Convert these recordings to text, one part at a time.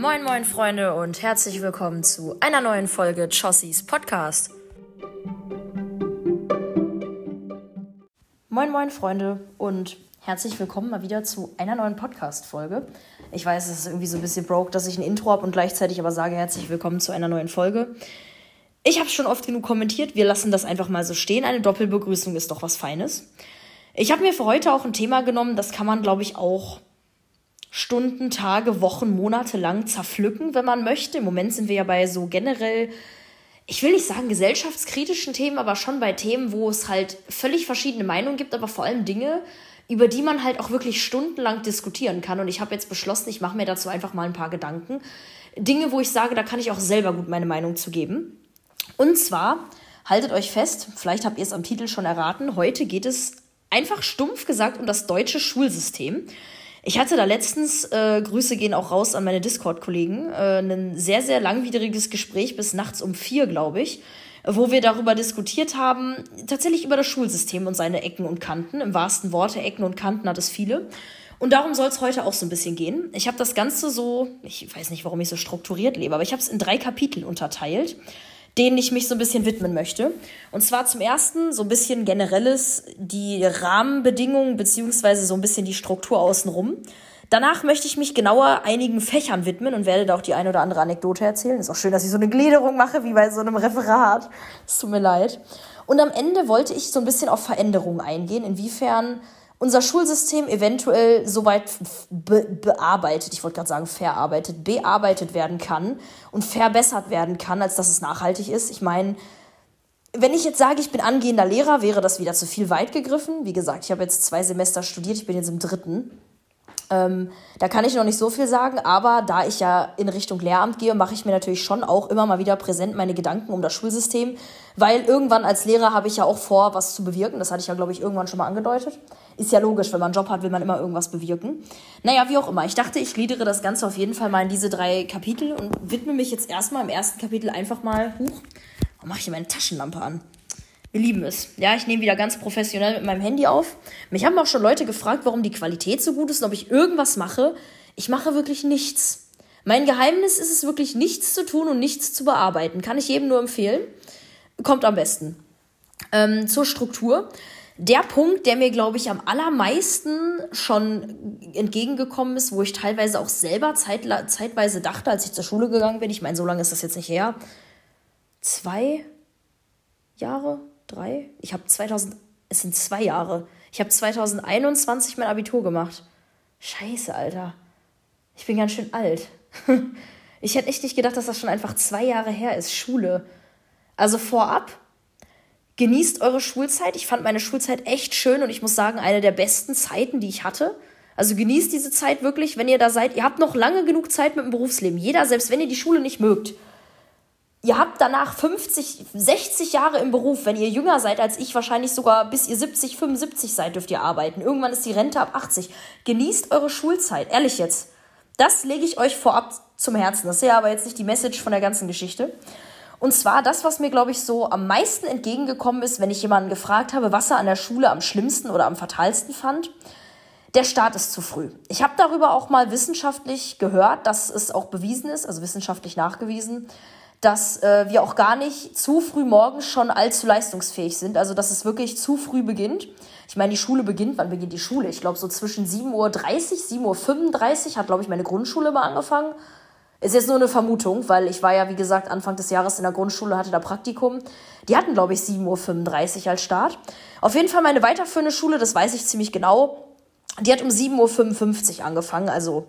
Moin, moin, Freunde, und herzlich willkommen zu einer neuen Folge Chossies Podcast. Moin, moin, Freunde, und herzlich willkommen mal wieder zu einer neuen Podcast-Folge. Ich weiß, es ist irgendwie so ein bisschen broke, dass ich ein Intro habe und gleichzeitig aber sage herzlich willkommen zu einer neuen Folge. Ich habe schon oft genug kommentiert, wir lassen das einfach mal so stehen. Eine Doppelbegrüßung ist doch was Feines. Ich habe mir für heute auch ein Thema genommen, das kann man, glaube ich, auch Stunden, Tage, Wochen, Monate lang zerpflücken, wenn man möchte. Im Moment sind wir ja bei so generell, ich will nicht sagen gesellschaftskritischen Themen, aber schon bei Themen, wo es halt völlig verschiedene Meinungen gibt, aber vor allem Dinge, über die man halt auch wirklich stundenlang diskutieren kann. Und ich habe jetzt beschlossen, ich mache mir dazu einfach mal ein paar Gedanken. Dinge, wo ich sage, da kann ich auch selber gut meine Meinung zu geben. Und zwar, haltet euch fest, vielleicht habt ihr es am Titel schon erraten, heute geht es einfach stumpf gesagt um das deutsche Schulsystem. Ich hatte da letztens, äh, Grüße gehen auch raus an meine Discord-Kollegen, äh, ein sehr, sehr langwidriges Gespräch bis nachts um vier, glaube ich, wo wir darüber diskutiert haben, tatsächlich über das Schulsystem und seine Ecken und Kanten. Im wahrsten Worte Ecken und Kanten hat es viele. Und darum soll es heute auch so ein bisschen gehen. Ich habe das Ganze so, ich weiß nicht, warum ich so strukturiert lebe, aber ich habe es in drei Kapitel unterteilt denen ich mich so ein bisschen widmen möchte. Und zwar zum ersten so ein bisschen generelles, die Rahmenbedingungen beziehungsweise so ein bisschen die Struktur außenrum. Danach möchte ich mich genauer einigen Fächern widmen und werde da auch die eine oder andere Anekdote erzählen. Ist auch schön, dass ich so eine Gliederung mache wie bei so einem Referat. Es tut mir leid. Und am Ende wollte ich so ein bisschen auf Veränderungen eingehen, inwiefern unser Schulsystem eventuell soweit be bearbeitet, ich wollte gerade sagen verarbeitet, bearbeitet werden kann und verbessert werden kann, als dass es nachhaltig ist. Ich meine, wenn ich jetzt sage, ich bin angehender Lehrer, wäre das wieder zu viel weit gegriffen. Wie gesagt, ich habe jetzt zwei Semester studiert, ich bin jetzt im dritten. Ähm, da kann ich noch nicht so viel sagen, aber da ich ja in Richtung Lehramt gehe, mache ich mir natürlich schon auch immer mal wieder präsent meine Gedanken um das Schulsystem, weil irgendwann als Lehrer habe ich ja auch vor, was zu bewirken. Das hatte ich ja, glaube ich, irgendwann schon mal angedeutet. Ist ja logisch, wenn man einen Job hat, will man immer irgendwas bewirken. Naja, wie auch immer. Ich dachte, ich gliedere das Ganze auf jeden Fall mal in diese drei Kapitel und widme mich jetzt erstmal im ersten Kapitel einfach mal, huch, warum mache ich hier meine Taschenlampe an? Wir lieben es. Ja, ich nehme wieder ganz professionell mit meinem Handy auf. Mich haben auch schon Leute gefragt, warum die Qualität so gut ist und ob ich irgendwas mache. Ich mache wirklich nichts. Mein Geheimnis ist es wirklich, nichts zu tun und nichts zu bearbeiten. Kann ich jedem nur empfehlen. Kommt am besten. Ähm, zur Struktur. Der Punkt, der mir, glaube ich, am allermeisten schon entgegengekommen ist, wo ich teilweise auch selber zeitweise dachte, als ich zur Schule gegangen bin, ich meine, so lange ist das jetzt nicht her, zwei Jahre, drei. Ich habe 2000, es sind zwei Jahre. Ich habe 2021 mein Abitur gemacht. Scheiße, Alter. Ich bin ganz schön alt. ich hätte echt nicht gedacht, dass das schon einfach zwei Jahre her ist. Schule. Also vorab, genießt eure Schulzeit. Ich fand meine Schulzeit echt schön und ich muss sagen, eine der besten Zeiten, die ich hatte. Also genießt diese Zeit wirklich, wenn ihr da seid. Ihr habt noch lange genug Zeit mit dem Berufsleben. Jeder, selbst wenn ihr die Schule nicht mögt, ihr habt danach 50, 60 Jahre im Beruf. Wenn ihr jünger seid als ich, wahrscheinlich sogar bis ihr 70, 75 seid, dürft ihr arbeiten. Irgendwann ist die Rente ab 80. Genießt eure Schulzeit. Ehrlich jetzt. Das lege ich euch vorab zum Herzen. Das ist ja aber jetzt nicht die Message von der ganzen Geschichte. Und zwar das, was mir, glaube ich, so am meisten entgegengekommen ist, wenn ich jemanden gefragt habe, was er an der Schule am schlimmsten oder am fatalsten fand. Der Start ist zu früh. Ich habe darüber auch mal wissenschaftlich gehört, dass es auch bewiesen ist, also wissenschaftlich nachgewiesen, dass äh, wir auch gar nicht zu früh morgens schon allzu leistungsfähig sind. Also dass es wirklich zu früh beginnt. Ich meine, die Schule beginnt, wann beginnt die Schule? Ich glaube so zwischen 7.30 Uhr, 7.35 Uhr hat, glaube ich, meine Grundschule mal angefangen. Ist jetzt nur eine Vermutung, weil ich war ja, wie gesagt, Anfang des Jahres in der Grundschule, hatte da Praktikum. Die hatten, glaube ich, 7.35 Uhr als Start. Auf jeden Fall meine weiterführende Schule, das weiß ich ziemlich genau, die hat um 7.55 Uhr angefangen, also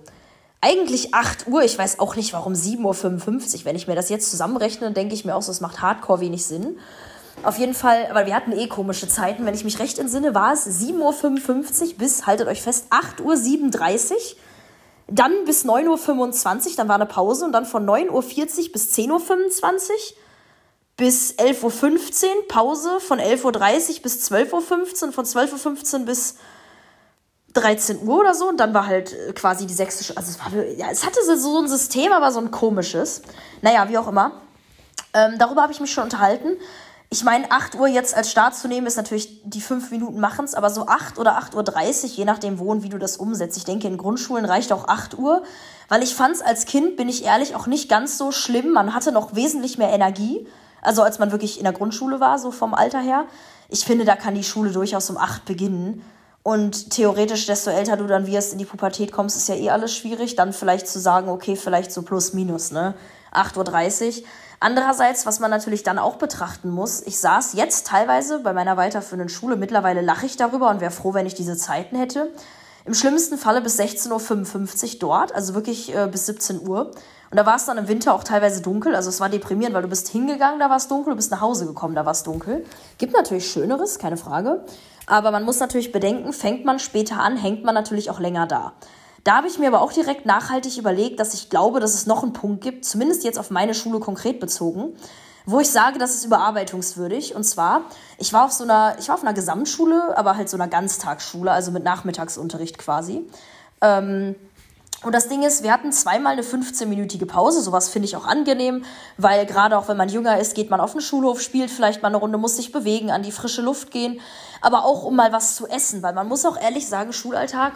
eigentlich 8 Uhr. Ich weiß auch nicht, warum 7.55 Uhr. Wenn ich mir das jetzt zusammenrechne, denke ich mir auch es macht hardcore wenig Sinn. Auf jeden Fall, aber wir hatten eh komische Zeiten. Wenn ich mich recht entsinne, war es 7.55 Uhr bis, haltet euch fest, 8.37 Uhr. Dann bis 9.25 Uhr, dann war eine Pause. Und dann von 9.40 Uhr bis 10.25 Uhr bis 11.15 Uhr, Pause von 11.30 Uhr bis 12.15 Uhr, von 12.15 Uhr bis 13 Uhr oder so und dann war halt äh, quasi die sechste, also es war, ja, es hatte so ein System, aber so ein komisches. Naja, wie auch immer. Ähm, darüber habe ich mich schon unterhalten. Ich meine, 8 Uhr jetzt als Start zu nehmen, ist natürlich, die 5 Minuten machen es, aber so 8 oder 8.30 Uhr, je nachdem wo und wie du das umsetzt. Ich denke, in Grundschulen reicht auch 8 Uhr, weil ich fand es als Kind, bin ich ehrlich, auch nicht ganz so schlimm. Man hatte noch wesentlich mehr Energie, also als man wirklich in der Grundschule war, so vom Alter her. Ich finde, da kann die Schule durchaus um 8 beginnen. Und theoretisch, desto älter du dann wirst, in die Pubertät kommst, ist ja eh alles schwierig. Dann vielleicht zu sagen, okay, vielleicht so plus minus, ne? 8.30 Uhr. Andererseits, was man natürlich dann auch betrachten muss, ich saß jetzt teilweise bei meiner weiterführenden Schule, mittlerweile lache ich darüber und wäre froh, wenn ich diese Zeiten hätte. Im schlimmsten Falle bis 16.55 Uhr dort, also wirklich äh, bis 17 Uhr. Und da war es dann im Winter auch teilweise dunkel. Also es war deprimierend, weil du bist hingegangen, da war es dunkel, du bist nach Hause gekommen, da war es dunkel. Gibt natürlich Schöneres, keine Frage. Aber man muss natürlich bedenken, fängt man später an, hängt man natürlich auch länger da. Da habe ich mir aber auch direkt nachhaltig überlegt, dass ich glaube, dass es noch einen Punkt gibt, zumindest jetzt auf meine Schule konkret bezogen, wo ich sage, das ist überarbeitungswürdig. Und zwar, ich war auf so einer, ich war auf einer Gesamtschule, aber halt so einer Ganztagsschule, also mit Nachmittagsunterricht quasi. Ähm, und das Ding ist, wir hatten zweimal eine 15-minütige Pause. Sowas finde ich auch angenehm, weil gerade auch wenn man jünger ist, geht man auf den Schulhof, spielt vielleicht mal eine Runde, muss sich bewegen, an die frische Luft gehen. Aber auch um mal was zu essen, weil man muss auch ehrlich sagen, Schulalltag,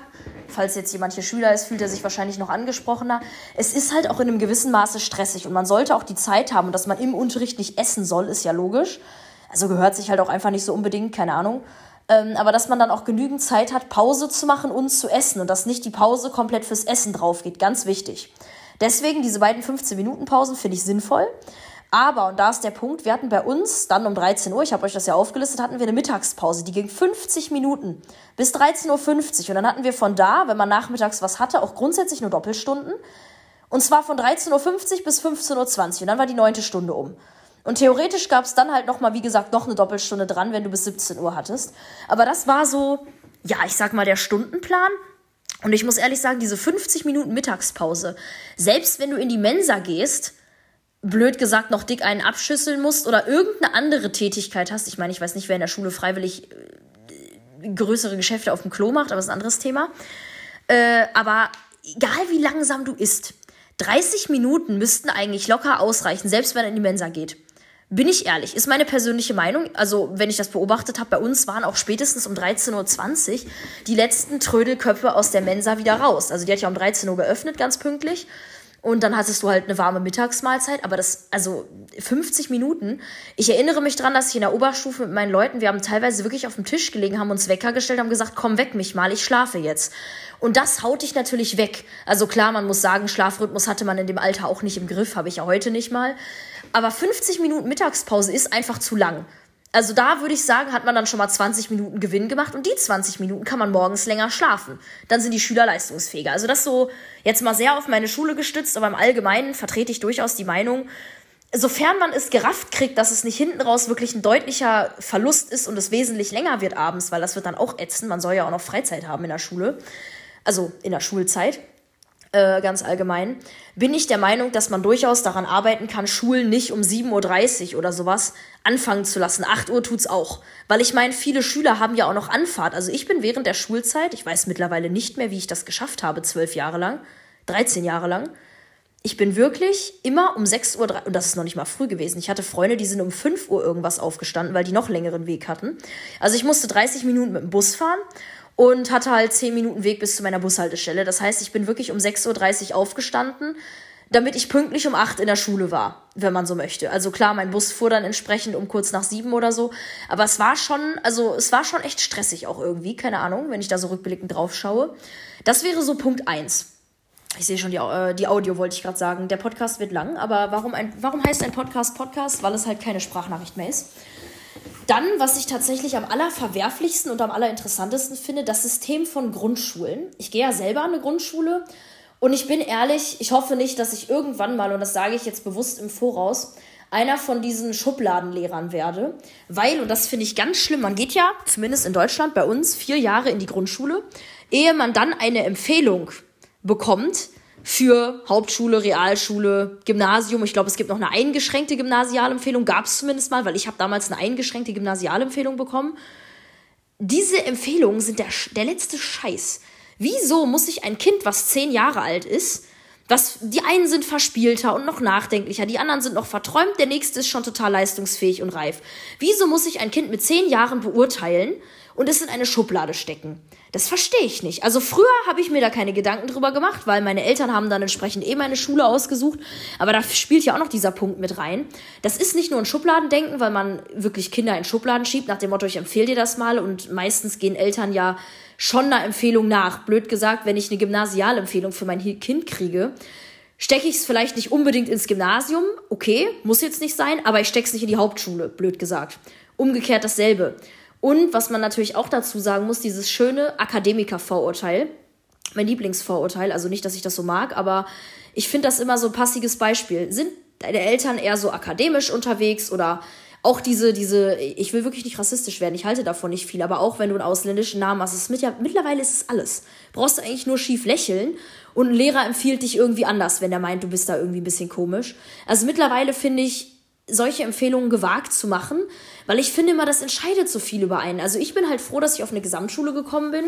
falls jetzt jemand hier Schüler ist, fühlt er sich wahrscheinlich noch angesprochener. Es ist halt auch in einem gewissen Maße stressig und man sollte auch die Zeit haben und dass man im Unterricht nicht essen soll, ist ja logisch. Also gehört sich halt auch einfach nicht so unbedingt, keine Ahnung. Ähm, aber dass man dann auch genügend Zeit hat, Pause zu machen und zu essen und dass nicht die Pause komplett fürs Essen drauf geht. Ganz wichtig. Deswegen diese beiden 15-Minuten-Pausen finde ich sinnvoll. Aber, und da ist der Punkt, wir hatten bei uns dann um 13 Uhr, ich habe euch das ja aufgelistet, hatten wir eine Mittagspause, die ging 50 Minuten bis 13.50 Uhr. Und dann hatten wir von da, wenn man nachmittags was hatte, auch grundsätzlich nur Doppelstunden. Und zwar von 13.50 Uhr bis 15.20 Uhr. Und dann war die neunte Stunde um. Und theoretisch gab es dann halt nochmal, wie gesagt, noch eine Doppelstunde dran, wenn du bis 17 Uhr hattest. Aber das war so, ja, ich sag mal, der Stundenplan. Und ich muss ehrlich sagen, diese 50 Minuten Mittagspause, selbst wenn du in die Mensa gehst, blöd gesagt noch dick einen abschüsseln musst oder irgendeine andere Tätigkeit hast. Ich meine, ich weiß nicht, wer in der Schule freiwillig äh, größere Geschäfte auf dem Klo macht, aber das ist ein anderes Thema. Äh, aber egal wie langsam du isst, 30 Minuten müssten eigentlich locker ausreichen, selbst wenn er in die Mensa geht. Bin ich ehrlich, ist meine persönliche Meinung. Also, wenn ich das beobachtet habe, bei uns waren auch spätestens um 13.20 Uhr die letzten Trödelköpfe aus der Mensa wieder raus. Also, die hat ja um 13 Uhr geöffnet, ganz pünktlich. Und dann hattest du halt eine warme Mittagsmahlzeit, aber das, also 50 Minuten. Ich erinnere mich dran, dass ich in der Oberstufe mit meinen Leuten, wir haben teilweise wirklich auf dem Tisch gelegen, haben uns Wecker gestellt, haben gesagt, komm, weck mich mal, ich schlafe jetzt. Und das haut dich natürlich weg. Also klar, man muss sagen, Schlafrhythmus hatte man in dem Alter auch nicht im Griff, habe ich ja heute nicht mal. Aber 50 Minuten Mittagspause ist einfach zu lang. Also da würde ich sagen, hat man dann schon mal 20 Minuten Gewinn gemacht und die 20 Minuten kann man morgens länger schlafen. Dann sind die Schüler leistungsfähiger. Also das so jetzt mal sehr auf meine Schule gestützt, aber im Allgemeinen vertrete ich durchaus die Meinung, sofern man es gerafft kriegt, dass es nicht hinten raus wirklich ein deutlicher Verlust ist und es wesentlich länger wird abends, weil das wird dann auch ätzen. Man soll ja auch noch Freizeit haben in der Schule. Also in der Schulzeit. Äh, ganz allgemein, bin ich der Meinung, dass man durchaus daran arbeiten kann, Schulen nicht um 7.30 Uhr oder sowas anfangen zu lassen. 8 Uhr tut's auch. Weil ich meine, viele Schüler haben ja auch noch Anfahrt. Also ich bin während der Schulzeit, ich weiß mittlerweile nicht mehr, wie ich das geschafft habe, zwölf Jahre lang, 13 Jahre lang. Ich bin wirklich immer um 6 Uhr, und das ist noch nicht mal früh gewesen. Ich hatte Freunde, die sind um 5 Uhr irgendwas aufgestanden, weil die noch längeren Weg hatten. Also ich musste 30 Minuten mit dem Bus fahren und hatte halt 10 Minuten Weg bis zu meiner Bushaltestelle. Das heißt, ich bin wirklich um 6.30 Uhr aufgestanden, damit ich pünktlich um 8 in der Schule war, wenn man so möchte. Also klar, mein Bus fuhr dann entsprechend um kurz nach 7 oder so. Aber es war schon, also es war schon echt stressig auch irgendwie, keine Ahnung, wenn ich da so rückblickend drauf schaue. Das wäre so Punkt 1. Ich sehe schon, die, äh, die Audio wollte ich gerade sagen. Der Podcast wird lang, aber warum, ein, warum heißt ein Podcast Podcast? Weil es halt keine Sprachnachricht mehr ist. Dann, was ich tatsächlich am allerverwerflichsten und am allerinteressantesten finde, das System von Grundschulen. Ich gehe ja selber an eine Grundschule und ich bin ehrlich, ich hoffe nicht, dass ich irgendwann mal, und das sage ich jetzt bewusst im Voraus, einer von diesen Schubladenlehrern werde. Weil, und das finde ich ganz schlimm, man geht ja, zumindest in Deutschland, bei uns vier Jahre in die Grundschule, ehe man dann eine Empfehlung bekommt, für Hauptschule, Realschule, Gymnasium. Ich glaube, es gibt noch eine eingeschränkte Gymnasialempfehlung, gab es zumindest mal, weil ich habe damals eine eingeschränkte Gymnasialempfehlung bekommen. Diese Empfehlungen sind der, der letzte Scheiß. Wieso muss sich ein Kind, was zehn Jahre alt ist, Was, die einen sind verspielter und noch nachdenklicher, die anderen sind noch verträumt, der nächste ist schon total leistungsfähig und reif. Wieso muss ich ein Kind mit zehn Jahren beurteilen und es in eine Schublade stecken? Das verstehe ich nicht. Also früher habe ich mir da keine Gedanken drüber gemacht, weil meine Eltern haben dann entsprechend eh meine Schule ausgesucht. Aber da spielt ja auch noch dieser Punkt mit rein. Das ist nicht nur ein Schubladendenken, weil man wirklich Kinder in Schubladen schiebt, nach dem Motto, ich empfehle dir das mal. Und meistens gehen Eltern ja schon einer Empfehlung nach. Blöd gesagt, wenn ich eine Gymnasialempfehlung für mein Kind kriege, stecke ich es vielleicht nicht unbedingt ins Gymnasium. Okay, muss jetzt nicht sein, aber ich stecke es nicht in die Hauptschule, blöd gesagt. Umgekehrt dasselbe. Und was man natürlich auch dazu sagen muss, dieses schöne Akademiker-Vorurteil, mein Lieblingsvorurteil, also nicht, dass ich das so mag, aber ich finde das immer so ein passiges Beispiel. Sind deine Eltern eher so akademisch unterwegs oder auch diese, diese, ich will wirklich nicht rassistisch werden, ich halte davon nicht viel, aber auch wenn du einen ausländischen Namen hast, ist mit, ja, mittlerweile ist es alles. Brauchst du eigentlich nur schief lächeln und ein Lehrer empfiehlt dich irgendwie anders, wenn er meint, du bist da irgendwie ein bisschen komisch. Also mittlerweile finde ich, solche Empfehlungen gewagt zu machen, weil ich finde immer, das entscheidet so viel über einen. Also ich bin halt froh, dass ich auf eine Gesamtschule gekommen bin,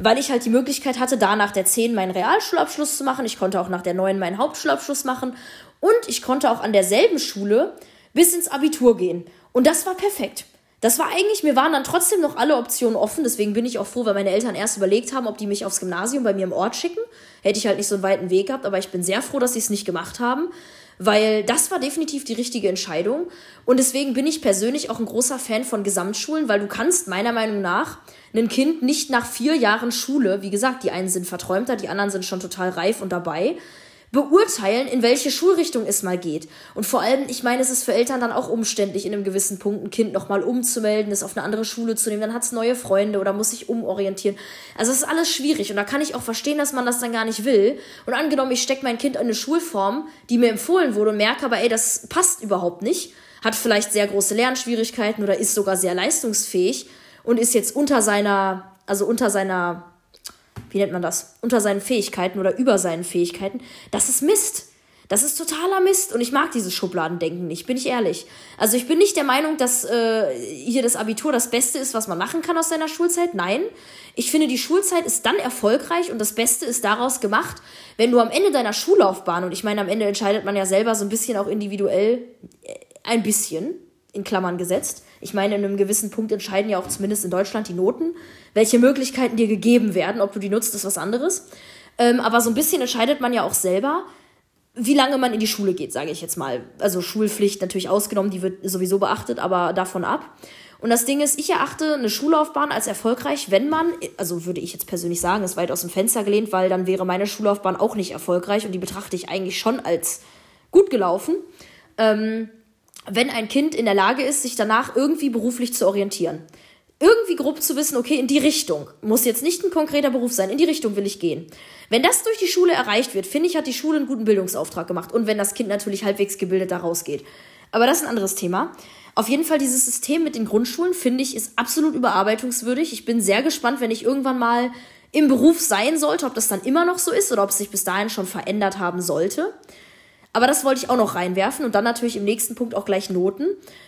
weil ich halt die Möglichkeit hatte, da nach der 10 meinen Realschulabschluss zu machen. Ich konnte auch nach der 9 meinen Hauptschulabschluss machen und ich konnte auch an derselben Schule bis ins Abitur gehen. Und das war perfekt. Das war eigentlich, mir waren dann trotzdem noch alle Optionen offen, deswegen bin ich auch froh, weil meine Eltern erst überlegt haben, ob die mich aufs Gymnasium bei mir im Ort schicken. Hätte ich halt nicht so einen weiten Weg gehabt, aber ich bin sehr froh, dass sie es nicht gemacht haben, weil das war definitiv die richtige Entscheidung. Und deswegen bin ich persönlich auch ein großer Fan von Gesamtschulen, weil du kannst meiner Meinung nach ein Kind nicht nach vier Jahren Schule, wie gesagt, die einen sind verträumter, die anderen sind schon total reif und dabei, beurteilen, in welche Schulrichtung es mal geht. Und vor allem, ich meine, es ist für Eltern dann auch umständlich, in einem gewissen Punkt ein Kind nochmal umzumelden, es auf eine andere Schule zu nehmen, dann hat es neue Freunde oder muss sich umorientieren. Also es ist alles schwierig und da kann ich auch verstehen, dass man das dann gar nicht will. Und angenommen, ich stecke mein Kind in eine Schulform, die mir empfohlen wurde und merke aber, ey, das passt überhaupt nicht, hat vielleicht sehr große Lernschwierigkeiten oder ist sogar sehr leistungsfähig und ist jetzt unter seiner, also unter seiner wie nennt man das, unter seinen Fähigkeiten oder über seinen Fähigkeiten, das ist Mist. Das ist totaler Mist und ich mag dieses Schubladendenken nicht, bin ich ehrlich. Also ich bin nicht der Meinung, dass äh, hier das Abitur das Beste ist, was man machen kann aus seiner Schulzeit. Nein, ich finde, die Schulzeit ist dann erfolgreich und das Beste ist daraus gemacht, wenn du am Ende deiner Schullaufbahn, und ich meine, am Ende entscheidet man ja selber so ein bisschen auch individuell, äh, ein bisschen, in Klammern gesetzt. Ich meine, in einem gewissen Punkt entscheiden ja auch zumindest in Deutschland die Noten, welche Möglichkeiten dir gegeben werden. Ob du die nutzt, ist was anderes. Ähm, aber so ein bisschen entscheidet man ja auch selber, wie lange man in die Schule geht, sage ich jetzt mal. Also Schulpflicht natürlich ausgenommen, die wird sowieso beachtet, aber davon ab. Und das Ding ist, ich erachte eine Schullaufbahn als erfolgreich, wenn man, also würde ich jetzt persönlich sagen, ist weit aus dem Fenster gelehnt, weil dann wäre meine Schullaufbahn auch nicht erfolgreich und die betrachte ich eigentlich schon als gut gelaufen. Ähm, wenn ein Kind in der Lage ist, sich danach irgendwie beruflich zu orientieren. Irgendwie grob zu wissen, okay, in die Richtung. Muss jetzt nicht ein konkreter Beruf sein, in die Richtung will ich gehen. Wenn das durch die Schule erreicht wird, finde ich, hat die Schule einen guten Bildungsauftrag gemacht. Und wenn das Kind natürlich halbwegs gebildet da rausgeht. Aber das ist ein anderes Thema. Auf jeden Fall dieses System mit den Grundschulen, finde ich, ist absolut überarbeitungswürdig. Ich bin sehr gespannt, wenn ich irgendwann mal im Beruf sein sollte, ob das dann immer noch so ist oder ob es sich bis dahin schon verändert haben sollte. Aber das wollte ich auch noch reinwerfen und dann natürlich im nächsten Punkt auch gleich Noten,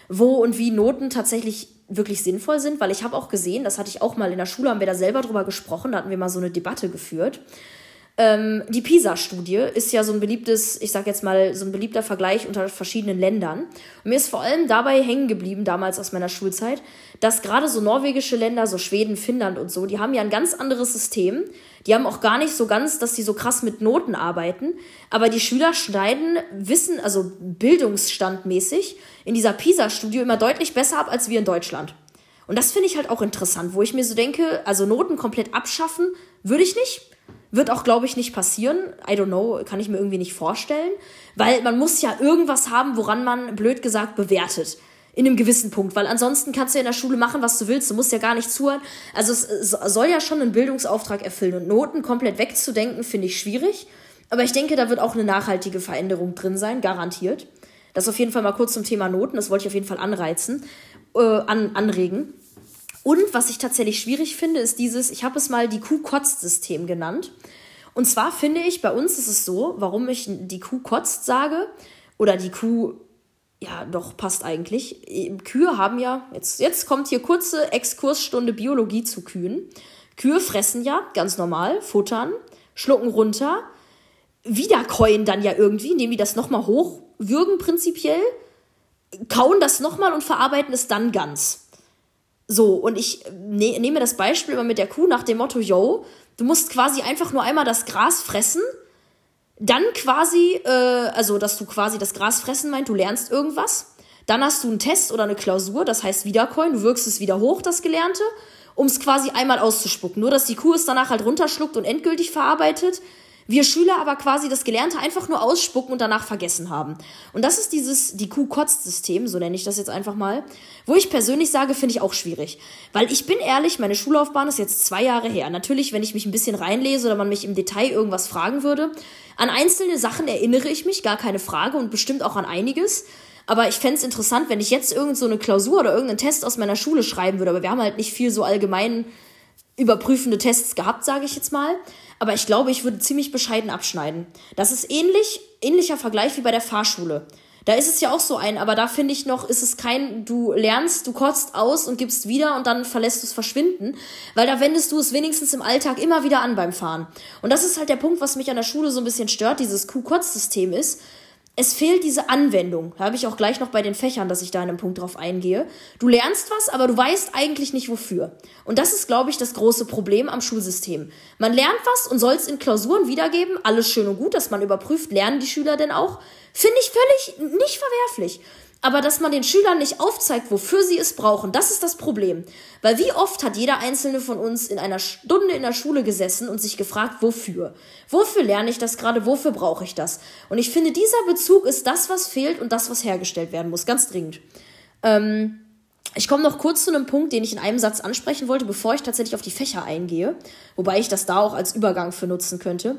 wo und wie Noten tatsächlich wirklich sinnvoll sind, weil ich habe auch gesehen, das hatte ich auch mal in der Schule, haben wir da selber drüber gesprochen, da hatten wir mal so eine Debatte geführt. Ähm, die PISA-Studie ist ja so ein beliebtes, ich sag jetzt mal, so ein beliebter Vergleich unter verschiedenen Ländern. Und mir ist vor allem dabei hängen geblieben, damals aus meiner Schulzeit, dass gerade so norwegische Länder, so Schweden, Finnland und so, die haben ja ein ganz anderes System. Die haben auch gar nicht so ganz, dass die so krass mit Noten arbeiten. Aber die Schüler schneiden Wissen, also bildungsstandmäßig, in dieser PISA-Studie immer deutlich besser ab als wir in Deutschland. Und das finde ich halt auch interessant, wo ich mir so denke, also Noten komplett abschaffen würde ich nicht. Wird auch, glaube ich, nicht passieren. I don't know, kann ich mir irgendwie nicht vorstellen. Weil man muss ja irgendwas haben, woran man, blöd gesagt, bewertet. In einem gewissen Punkt. Weil ansonsten kannst du ja in der Schule machen, was du willst. Du musst ja gar nicht zuhören. Also es soll ja schon einen Bildungsauftrag erfüllen. Und Noten komplett wegzudenken, finde ich schwierig. Aber ich denke, da wird auch eine nachhaltige Veränderung drin sein, garantiert. Das auf jeden Fall mal kurz zum Thema Noten. Das wollte ich auf jeden Fall anreizen, äh, an, anregen. Und was ich tatsächlich schwierig finde, ist dieses, ich habe es mal die Kuh-Kotzt-System genannt. Und zwar finde ich, bei uns ist es so, warum ich die Kuh kotzt sage, oder die Kuh, ja, doch, passt eigentlich. Kühe haben ja, jetzt, jetzt kommt hier kurze Exkursstunde Biologie zu Kühen. Kühe fressen ja ganz normal, futtern, schlucken runter, wiederkäuen dann ja irgendwie, indem die das nochmal hochwürgen prinzipiell, kauen das nochmal und verarbeiten es dann ganz. So, und ich ne, nehme das Beispiel immer mit der Kuh nach dem Motto, yo, du musst quasi einfach nur einmal das Gras fressen, dann quasi, äh, also dass du quasi das Gras fressen meint, du lernst irgendwas, dann hast du einen Test oder eine Klausur, das heißt Wiedercoin, du wirkst es wieder hoch, das Gelernte, um es quasi einmal auszuspucken. Nur, dass die Kuh es danach halt runterschluckt und endgültig verarbeitet. Wir Schüler aber quasi das Gelernte einfach nur ausspucken und danach vergessen haben. Und das ist dieses, die Kuh-Kotzt-System, so nenne ich das jetzt einfach mal, wo ich persönlich sage, finde ich auch schwierig. Weil ich bin ehrlich, meine Schullaufbahn ist jetzt zwei Jahre her. Natürlich, wenn ich mich ein bisschen reinlese oder man mich im Detail irgendwas fragen würde, an einzelne Sachen erinnere ich mich, gar keine Frage und bestimmt auch an einiges. Aber ich fände es interessant, wenn ich jetzt irgend so Klausur oder irgendeinen Test aus meiner Schule schreiben würde. Aber wir haben halt nicht viel so allgemein überprüfende Tests gehabt, sage ich jetzt mal. Aber ich glaube, ich würde ziemlich bescheiden abschneiden. Das ist ähnlich, ähnlicher Vergleich wie bei der Fahrschule. Da ist es ja auch so ein, aber da finde ich noch, ist es kein, du lernst, du kotzt aus und gibst wieder und dann verlässt du es verschwinden, weil da wendest du es wenigstens im Alltag immer wieder an beim Fahren. Und das ist halt der Punkt, was mich an der Schule so ein bisschen stört, dieses Q-Kotz-System ist es fehlt diese Anwendung. Da habe ich auch gleich noch bei den Fächern, dass ich da in einem Punkt drauf eingehe. Du lernst was, aber du weißt eigentlich nicht wofür. Und das ist, glaube ich, das große Problem am Schulsystem. Man lernt was und soll es in Klausuren wiedergeben. Alles schön und gut, dass man überprüft, lernen die Schüler denn auch. Finde ich völlig nicht verwerflich. Aber dass man den Schülern nicht aufzeigt, wofür sie es brauchen, das ist das Problem. Weil wie oft hat jeder einzelne von uns in einer Stunde in der Schule gesessen und sich gefragt, wofür? Wofür lerne ich das gerade? Wofür brauche ich das? Und ich finde, dieser Bezug ist das, was fehlt und das, was hergestellt werden muss. Ganz dringend. Ähm, ich komme noch kurz zu einem Punkt, den ich in einem Satz ansprechen wollte, bevor ich tatsächlich auf die Fächer eingehe. Wobei ich das da auch als Übergang für nutzen könnte.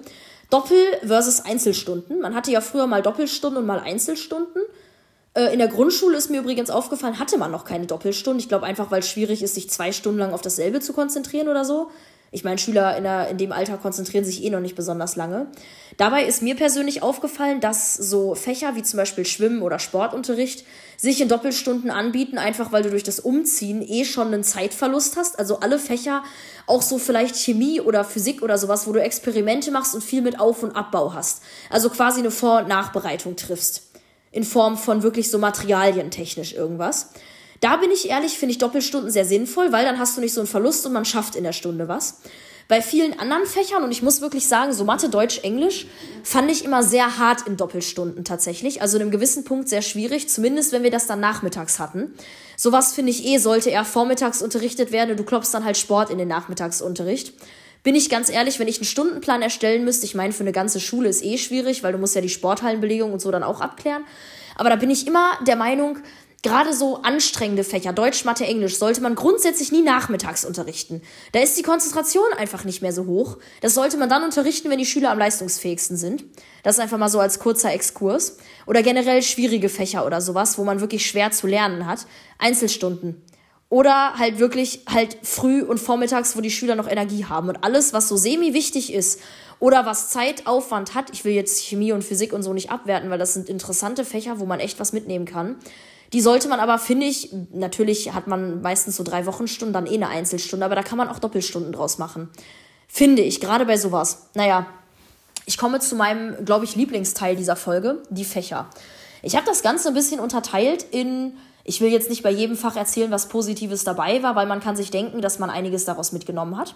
Doppel versus Einzelstunden. Man hatte ja früher mal Doppelstunden und mal Einzelstunden. Äh, in der Grundschule ist mir übrigens aufgefallen, hatte man noch keine Doppelstunden. Ich glaube einfach, weil es schwierig ist, sich zwei Stunden lang auf dasselbe zu konzentrieren oder so. Ich meine, Schüler in, der, in dem Alter konzentrieren sich eh noch nicht besonders lange. Dabei ist mir persönlich aufgefallen, dass so Fächer wie zum Beispiel Schwimmen oder Sportunterricht sich in Doppelstunden anbieten, einfach weil du durch das Umziehen eh schon einen Zeitverlust hast. Also alle Fächer, auch so vielleicht Chemie oder Physik oder sowas, wo du Experimente machst und viel mit Auf- und Abbau hast. Also quasi eine Vor- und Nachbereitung triffst in Form von wirklich so Materialien technisch irgendwas. Da bin ich ehrlich, finde ich Doppelstunden sehr sinnvoll, weil dann hast du nicht so einen Verlust und man schafft in der Stunde was. Bei vielen anderen Fächern, und ich muss wirklich sagen, so Mathe, Deutsch, Englisch, fand ich immer sehr hart in Doppelstunden tatsächlich. Also in einem gewissen Punkt sehr schwierig, zumindest wenn wir das dann nachmittags hatten. Sowas finde ich eh, sollte eher vormittags unterrichtet werden und du klopfst dann halt Sport in den Nachmittagsunterricht. Bin ich ganz ehrlich, wenn ich einen Stundenplan erstellen müsste, ich meine, für eine ganze Schule ist eh schwierig, weil du musst ja die Sporthallenbelegung und so dann auch abklären. Aber da bin ich immer der Meinung, gerade so anstrengende Fächer, Deutsch, Mathe, Englisch, sollte man grundsätzlich nie nachmittags unterrichten. Da ist die Konzentration einfach nicht mehr so hoch. Das sollte man dann unterrichten, wenn die Schüler am leistungsfähigsten sind. Das ist einfach mal so als kurzer Exkurs. Oder generell schwierige Fächer oder sowas, wo man wirklich schwer zu lernen hat. Einzelstunden. Oder halt wirklich halt früh und vormittags, wo die Schüler noch Energie haben. Und alles, was so semi wichtig ist oder was Zeitaufwand hat, ich will jetzt Chemie und Physik und so nicht abwerten, weil das sind interessante Fächer, wo man echt was mitnehmen kann. Die sollte man aber, finde ich, natürlich hat man meistens so drei Wochenstunden, dann eh eine Einzelstunde, aber da kann man auch Doppelstunden draus machen. Finde ich, gerade bei sowas. Naja, ich komme zu meinem, glaube ich, Lieblingsteil dieser Folge, die Fächer. Ich habe das Ganze ein bisschen unterteilt in ich will jetzt nicht bei jedem Fach erzählen, was Positives dabei war, weil man kann sich denken, dass man einiges daraus mitgenommen hat.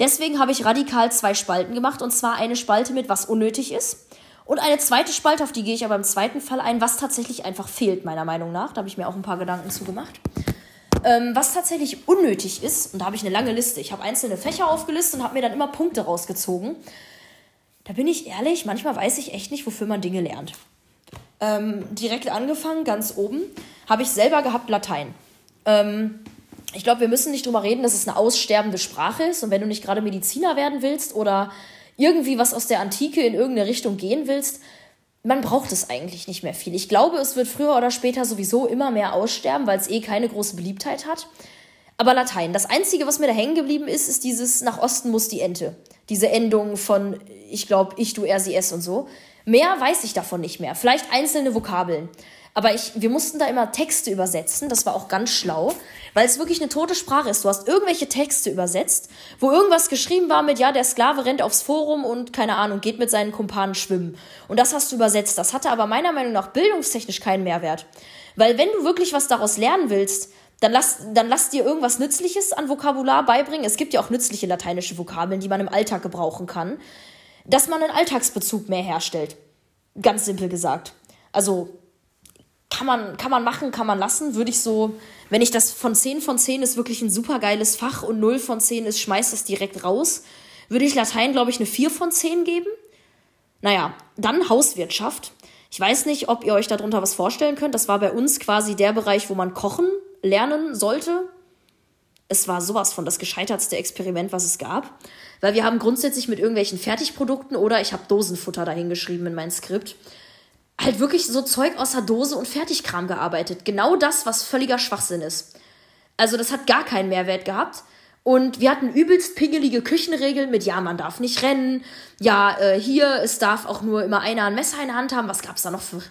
Deswegen habe ich radikal zwei Spalten gemacht und zwar eine Spalte mit, was unnötig ist und eine zweite Spalte, auf die gehe ich aber im zweiten Fall ein, was tatsächlich einfach fehlt, meiner Meinung nach. Da habe ich mir auch ein paar Gedanken zu gemacht. Ähm, was tatsächlich unnötig ist, und da habe ich eine lange Liste. Ich habe einzelne Fächer aufgelistet und habe mir dann immer Punkte rausgezogen. Da bin ich ehrlich, manchmal weiß ich echt nicht, wofür man Dinge lernt. Ähm, direkt angefangen, ganz oben, habe ich selber gehabt Latein. Ähm, ich glaube, wir müssen nicht drüber reden, dass es eine aussterbende Sprache ist. Und wenn du nicht gerade Mediziner werden willst oder irgendwie was aus der Antike in irgendeine Richtung gehen willst, man braucht es eigentlich nicht mehr viel. Ich glaube, es wird früher oder später sowieso immer mehr aussterben, weil es eh keine große Beliebtheit hat. Aber Latein, das Einzige, was mir da hängen geblieben ist, ist dieses nach Osten muss die Ente. Diese Endung von ich glaube, ich, du, er, sie, es und so. Mehr weiß ich davon nicht mehr. Vielleicht einzelne Vokabeln. Aber ich, wir mussten da immer Texte übersetzen. Das war auch ganz schlau, weil es wirklich eine tote Sprache ist. Du hast irgendwelche Texte übersetzt, wo irgendwas geschrieben war mit, ja, der Sklave rennt aufs Forum und keine Ahnung, geht mit seinen Kumpanen schwimmen. Und das hast du übersetzt. Das hatte aber meiner Meinung nach bildungstechnisch keinen Mehrwert. Weil wenn du wirklich was daraus lernen willst, dann lass, dann lass dir irgendwas Nützliches an Vokabular beibringen. Es gibt ja auch nützliche lateinische Vokabeln, die man im Alltag gebrauchen kann. Dass man einen Alltagsbezug mehr herstellt. Ganz simpel gesagt. Also kann man, kann man machen, kann man lassen. Würde ich so, wenn ich das von 10 von 10 ist wirklich ein super geiles Fach und 0 von 10 ist, schmeißt es direkt raus, würde ich Latein, glaube ich, eine 4 von 10 geben. Naja, dann Hauswirtschaft. Ich weiß nicht, ob ihr euch darunter was vorstellen könnt. Das war bei uns quasi der Bereich, wo man kochen lernen sollte. Es war sowas von das gescheitertste Experiment, was es gab. Weil wir haben grundsätzlich mit irgendwelchen Fertigprodukten oder ich habe Dosenfutter dahingeschrieben in mein Skript halt wirklich so Zeug aus der Dose und Fertigkram gearbeitet. Genau das, was völliger Schwachsinn ist. Also das hat gar keinen Mehrwert gehabt. Und wir hatten übelst pingelige Küchenregeln mit, ja, man darf nicht rennen, ja, äh, hier, es darf auch nur immer einer ein Messer in der Hand haben. Was gab's da noch für,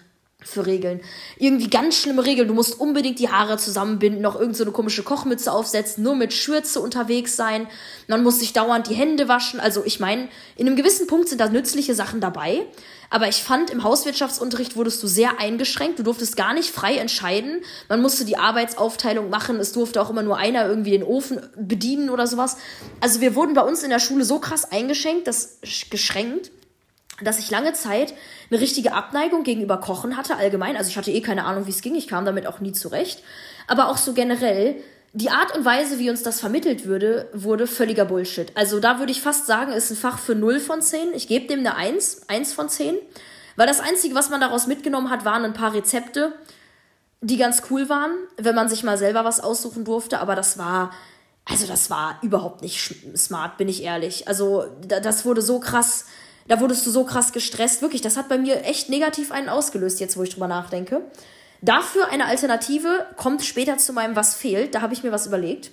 für Regeln? Irgendwie ganz schlimme Regeln. Du musst unbedingt die Haare zusammenbinden, noch irgendeine so komische Kochmütze aufsetzen, nur mit Schürze unterwegs sein. Man muss sich dauernd die Hände waschen. Also ich meine, in einem gewissen Punkt sind da nützliche Sachen dabei. Aber ich fand, im Hauswirtschaftsunterricht wurdest du sehr eingeschränkt. Du durftest gar nicht frei entscheiden. Man musste die Arbeitsaufteilung machen. Es durfte auch immer nur einer irgendwie den Ofen bedienen oder sowas. Also wir wurden bei uns in der Schule so krass eingeschränkt, dass, geschränkt, dass ich lange Zeit eine richtige Abneigung gegenüber Kochen hatte, allgemein. Also ich hatte eh keine Ahnung, wie es ging. Ich kam damit auch nie zurecht. Aber auch so generell die Art und Weise, wie uns das vermittelt würde, wurde völliger Bullshit. Also da würde ich fast sagen, ist ein Fach für 0 von 10. Ich gebe dem eine 1, 1 von 10. Weil das Einzige, was man daraus mitgenommen hat, waren ein paar Rezepte, die ganz cool waren, wenn man sich mal selber was aussuchen durfte. Aber das war, also das war überhaupt nicht smart, bin ich ehrlich. Also das wurde so krass, da wurdest du so krass gestresst. Wirklich, das hat bei mir echt negativ einen ausgelöst, jetzt wo ich drüber nachdenke. Dafür eine Alternative kommt später zu meinem Was fehlt. Da habe ich mir was überlegt.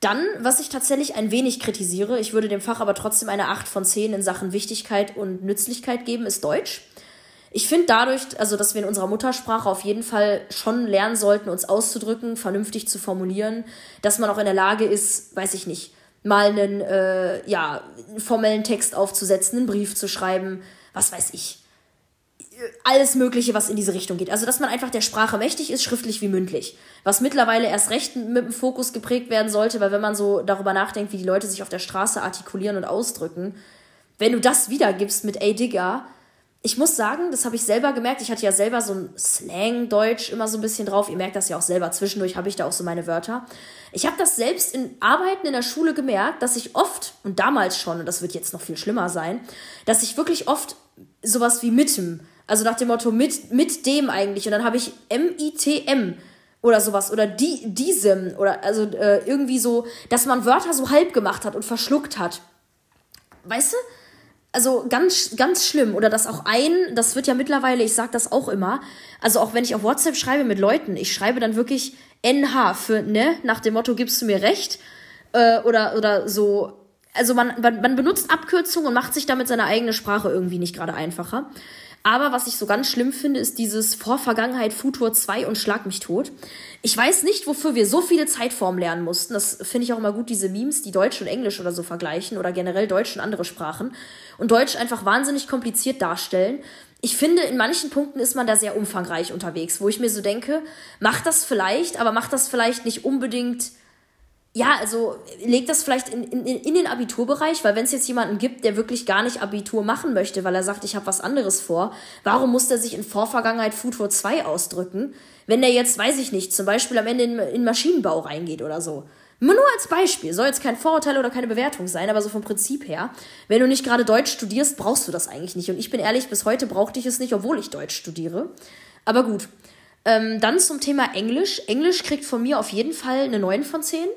Dann, was ich tatsächlich ein wenig kritisiere, ich würde dem Fach aber trotzdem eine 8 von 10 in Sachen Wichtigkeit und Nützlichkeit geben, ist Deutsch. Ich finde dadurch, also dass wir in unserer Muttersprache auf jeden Fall schon lernen sollten, uns auszudrücken, vernünftig zu formulieren, dass man auch in der Lage ist, weiß ich nicht, mal einen äh, ja, formellen Text aufzusetzen, einen Brief zu schreiben, was weiß ich alles Mögliche, was in diese Richtung geht. Also, dass man einfach der Sprache mächtig ist, schriftlich wie mündlich. Was mittlerweile erst recht mit dem Fokus geprägt werden sollte, weil wenn man so darüber nachdenkt, wie die Leute sich auf der Straße artikulieren und ausdrücken, wenn du das wiedergibst mit ey Digga, ich muss sagen, das habe ich selber gemerkt. Ich hatte ja selber so ein Slang-Deutsch immer so ein bisschen drauf. Ihr merkt das ja auch selber. Zwischendurch habe ich da auch so meine Wörter. Ich habe das selbst in Arbeiten in der Schule gemerkt, dass ich oft, und damals schon, und das wird jetzt noch viel schlimmer sein, dass ich wirklich oft sowas wie mitem also nach dem Motto mit, mit dem eigentlich. Und dann habe ich M-I-T-M oder sowas oder die, diesem oder also äh, irgendwie so, dass man Wörter so halb gemacht hat und verschluckt hat. Weißt du? Also ganz, ganz schlimm. Oder das auch ein, das wird ja mittlerweile, ich sag das auch immer, also auch wenn ich auf WhatsApp schreibe mit Leuten, ich schreibe dann wirklich NH für ne, nach dem Motto, gibst du mir recht? Äh, oder, oder so. Also man, man, man benutzt Abkürzungen und macht sich damit seine eigene Sprache irgendwie nicht gerade einfacher. Aber was ich so ganz schlimm finde, ist dieses Vorvergangenheit Futur 2 und Schlag mich tot. Ich weiß nicht, wofür wir so viele Zeitformen lernen mussten. Das finde ich auch immer gut, diese Memes, die Deutsch und Englisch oder so vergleichen oder generell Deutsch und andere Sprachen und Deutsch einfach wahnsinnig kompliziert darstellen. Ich finde, in manchen Punkten ist man da sehr umfangreich unterwegs, wo ich mir so denke, macht das vielleicht, aber macht das vielleicht nicht unbedingt ja, also legt das vielleicht in, in, in den Abiturbereich, weil wenn es jetzt jemanden gibt, der wirklich gar nicht Abitur machen möchte, weil er sagt, ich habe was anderes vor, warum muss der sich in Vorvergangenheit Futur 2 ausdrücken, wenn der jetzt, weiß ich nicht, zum Beispiel am Ende in, in Maschinenbau reingeht oder so? Nur als Beispiel, soll jetzt kein Vorurteil oder keine Bewertung sein, aber so vom Prinzip her, wenn du nicht gerade Deutsch studierst, brauchst du das eigentlich nicht. Und ich bin ehrlich, bis heute brauchte ich es nicht, obwohl ich Deutsch studiere. Aber gut. Ähm, dann zum Thema Englisch. Englisch kriegt von mir auf jeden Fall eine 9 von 10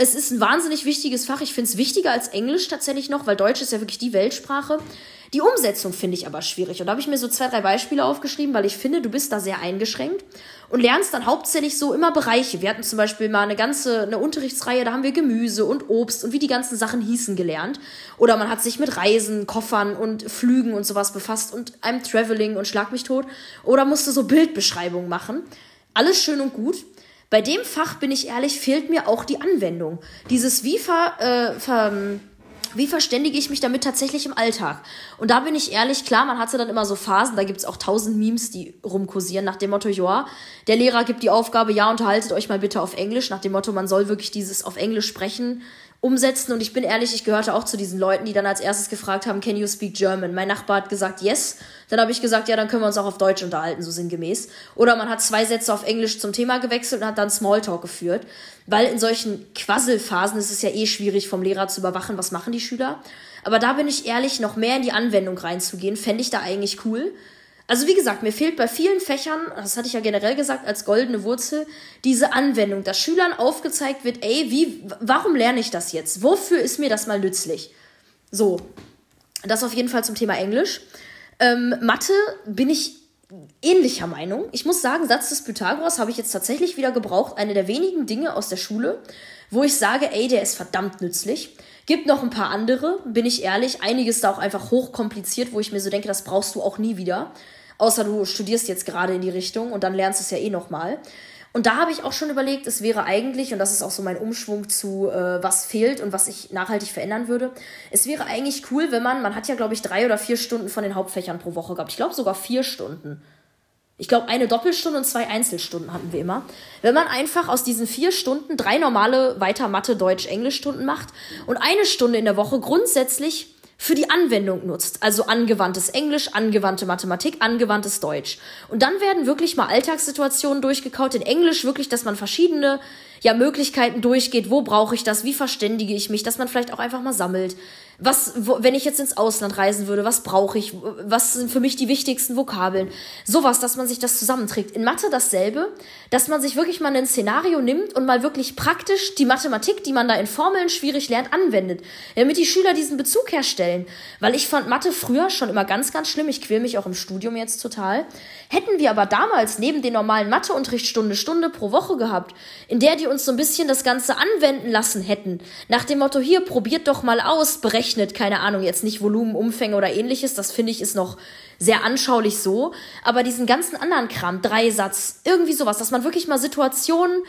es ist ein wahnsinnig wichtiges Fach. Ich finde es wichtiger als Englisch tatsächlich noch, weil Deutsch ist ja wirklich die Weltsprache. Die Umsetzung finde ich aber schwierig. Und da habe ich mir so zwei, drei Beispiele aufgeschrieben, weil ich finde, du bist da sehr eingeschränkt und lernst dann hauptsächlich so immer Bereiche. Wir hatten zum Beispiel mal eine ganze eine Unterrichtsreihe, da haben wir Gemüse und Obst und wie die ganzen Sachen hießen gelernt. Oder man hat sich mit Reisen, Koffern und Flügen und sowas befasst und einem Traveling und Schlag mich tot. Oder musste so Bildbeschreibungen machen. Alles schön und gut. Bei dem Fach, bin ich ehrlich, fehlt mir auch die Anwendung. Dieses wie ver, äh, ver wie verständige ich mich damit tatsächlich im Alltag? Und da bin ich ehrlich, klar, man hatte dann immer so Phasen, da gibt es auch tausend Memes, die rumkursieren, nach dem Motto, ja, der Lehrer gibt die Aufgabe, ja, unterhaltet euch mal bitte auf Englisch, nach dem Motto, man soll wirklich dieses auf Englisch sprechen, umsetzen. Und ich bin ehrlich, ich gehörte auch zu diesen Leuten, die dann als erstes gefragt haben, can you speak German? Mein Nachbar hat gesagt, yes. Dann habe ich gesagt, ja, dann können wir uns auch auf Deutsch unterhalten, so sinngemäß. Oder man hat zwei Sätze auf Englisch zum Thema gewechselt und hat dann Smalltalk geführt. Weil in solchen Quasselphasen ist es ja eh schwierig, vom Lehrer zu überwachen, was machen die Schüler. Aber da bin ich ehrlich, noch mehr in die Anwendung reinzugehen, fände ich da eigentlich cool. Also wie gesagt, mir fehlt bei vielen Fächern, das hatte ich ja generell gesagt, als goldene Wurzel, diese Anwendung, dass Schülern aufgezeigt wird, ey, wie, warum lerne ich das jetzt? Wofür ist mir das mal nützlich? So, das auf jeden Fall zum Thema Englisch. Ähm, Mathe bin ich ähnlicher Meinung. Ich muss sagen, Satz des Pythagoras habe ich jetzt tatsächlich wieder gebraucht. Eine der wenigen Dinge aus der Schule, wo ich sage, ey, der ist verdammt nützlich. Gibt noch ein paar andere, bin ich ehrlich. Einiges da auch einfach hochkompliziert, wo ich mir so denke, das brauchst du auch nie wieder. Außer du studierst jetzt gerade in die Richtung und dann lernst du es ja eh nochmal. Und da habe ich auch schon überlegt, es wäre eigentlich, und das ist auch so mein Umschwung zu, äh, was fehlt und was ich nachhaltig verändern würde, es wäre eigentlich cool, wenn man, man hat ja, glaube ich, drei oder vier Stunden von den Hauptfächern pro Woche gehabt. Ich glaube sogar vier Stunden. Ich glaube, eine Doppelstunde und zwei Einzelstunden hatten wir immer. Wenn man einfach aus diesen vier Stunden drei normale Weiter Mathe, Deutsch, Englisch Stunden macht und eine Stunde in der Woche grundsätzlich für die Anwendung nutzt. Also angewandtes Englisch, angewandte Mathematik, angewandtes Deutsch. Und dann werden wirklich mal Alltagssituationen durchgekaut. In Englisch wirklich, dass man verschiedene ja, Möglichkeiten durchgeht. Wo brauche ich das? Wie verständige ich mich? Dass man vielleicht auch einfach mal sammelt was, wo, wenn ich jetzt ins Ausland reisen würde, was brauche ich, was sind für mich die wichtigsten Vokabeln, sowas, dass man sich das zusammenträgt. In Mathe dasselbe, dass man sich wirklich mal ein Szenario nimmt und mal wirklich praktisch die Mathematik, die man da in Formeln schwierig lernt, anwendet, damit die Schüler diesen Bezug herstellen. Weil ich fand Mathe früher schon immer ganz, ganz schlimm, ich quäl mich auch im Studium jetzt total. Hätten wir aber damals neben den normalen Matheunterricht Stunde, Stunde pro Woche gehabt, in der die uns so ein bisschen das Ganze anwenden lassen hätten, nach dem Motto, hier, probiert doch mal aus, berechnet berechnet, keine Ahnung, jetzt nicht Volumen, Umfänge oder ähnliches, das finde ich ist noch sehr anschaulich so, aber diesen ganzen anderen Kram, Dreisatz, irgendwie sowas, dass man wirklich mal Situationen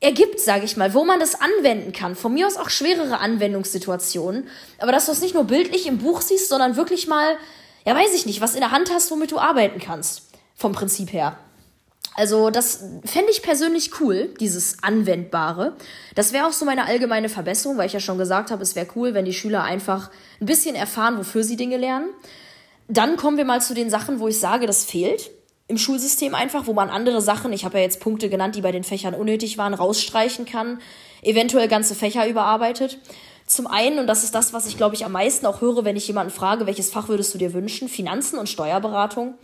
ergibt, sage ich mal, wo man das anwenden kann. Von mir aus auch schwerere Anwendungssituationen, aber dass du es nicht nur bildlich im Buch siehst, sondern wirklich mal, ja weiß ich nicht, was in der Hand hast, womit du arbeiten kannst, vom Prinzip her. Also das fände ich persönlich cool, dieses Anwendbare. Das wäre auch so meine allgemeine Verbesserung, weil ich ja schon gesagt habe, es wäre cool, wenn die Schüler einfach ein bisschen erfahren, wofür sie Dinge lernen. Dann kommen wir mal zu den Sachen, wo ich sage, das fehlt im Schulsystem einfach, wo man andere Sachen, ich habe ja jetzt Punkte genannt, die bei den Fächern unnötig waren, rausstreichen kann, eventuell ganze Fächer überarbeitet. Zum einen, und das ist das, was ich glaube ich am meisten auch höre, wenn ich jemanden frage, welches Fach würdest du dir wünschen, Finanzen und Steuerberatung.